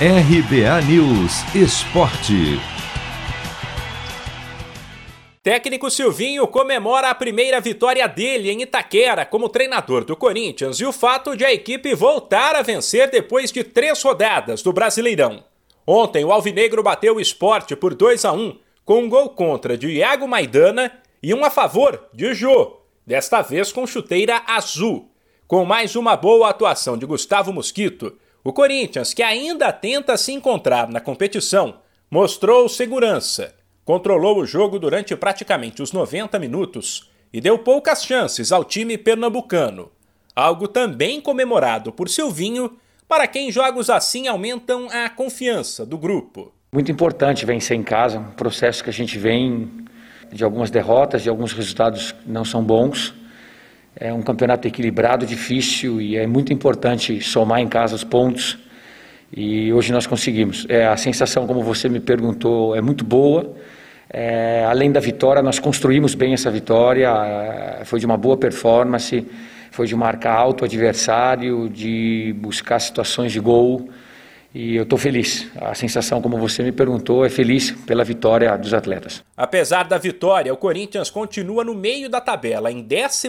RBA News Esporte. Técnico Silvinho comemora a primeira vitória dele em Itaquera como treinador do Corinthians e o fato de a equipe voltar a vencer depois de três rodadas do Brasileirão. Ontem, o Alvinegro bateu o esporte por 2 a 1 com um gol contra de Iago Maidana e um a favor de Jô, desta vez com chuteira azul. Com mais uma boa atuação de Gustavo Mosquito, o Corinthians, que ainda tenta se encontrar na competição, mostrou segurança, controlou o jogo durante praticamente os 90 minutos e deu poucas chances ao time pernambucano. Algo também comemorado por Silvinho, para quem jogos assim aumentam a confiança do grupo. Muito importante vencer em casa, um processo que a gente vem de algumas derrotas, de alguns resultados que não são bons é um campeonato equilibrado, difícil e é muito importante somar em casa os pontos. E hoje nós conseguimos. É, a sensação, como você me perguntou, é muito boa. É, além da vitória, nós construímos bem essa vitória. É, foi de uma boa performance, foi de marcar alto o adversário, de buscar situações de gol. E eu estou feliz. A sensação, como você me perguntou, é feliz pela vitória dos atletas. Apesar da vitória, o Corinthians continua no meio da tabela, em 11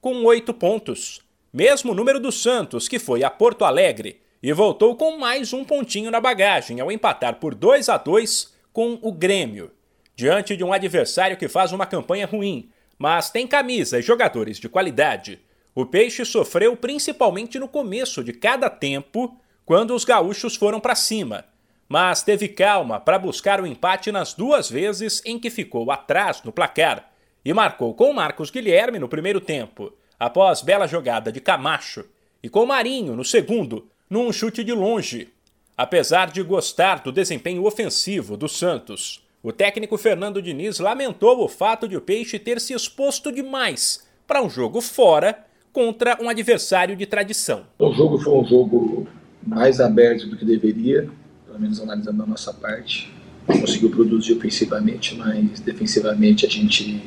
com oito pontos. Mesmo número do Santos, que foi a Porto Alegre e voltou com mais um pontinho na bagagem ao empatar por 2 a 2 com o Grêmio. Diante de um adversário que faz uma campanha ruim, mas tem camisa e jogadores de qualidade, o Peixe sofreu principalmente no começo de cada tempo quando os gaúchos foram para cima, mas teve calma para buscar o empate nas duas vezes em que ficou atrás no placar e marcou com Marcos Guilherme no primeiro tempo, após bela jogada de Camacho, e com Marinho no segundo, num chute de longe. Apesar de gostar do desempenho ofensivo do Santos, o técnico Fernando Diniz lamentou o fato de o Peixe ter se exposto demais para um jogo fora contra um adversário de tradição. O jogo foi um jogo mais aberto do que deveria, pelo menos analisando a nossa parte. Conseguiu produzir ofensivamente, mas defensivamente a gente,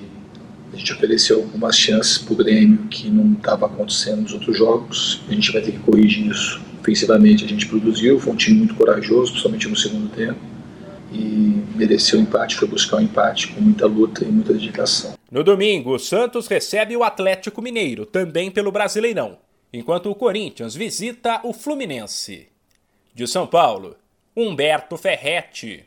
a gente ofereceu algumas chances para o Grêmio que não estava acontecendo nos outros jogos. A gente vai ter que corrigir isso. Ofensivamente a gente produziu, foi um time muito corajoso, principalmente no segundo tempo. E mereceu o empate, foi buscar o um empate com muita luta e muita dedicação. No domingo, o Santos recebe o Atlético Mineiro, também pelo Brasileirão enquanto o Corinthians visita o Fluminense. De São Paulo, Humberto Ferretti.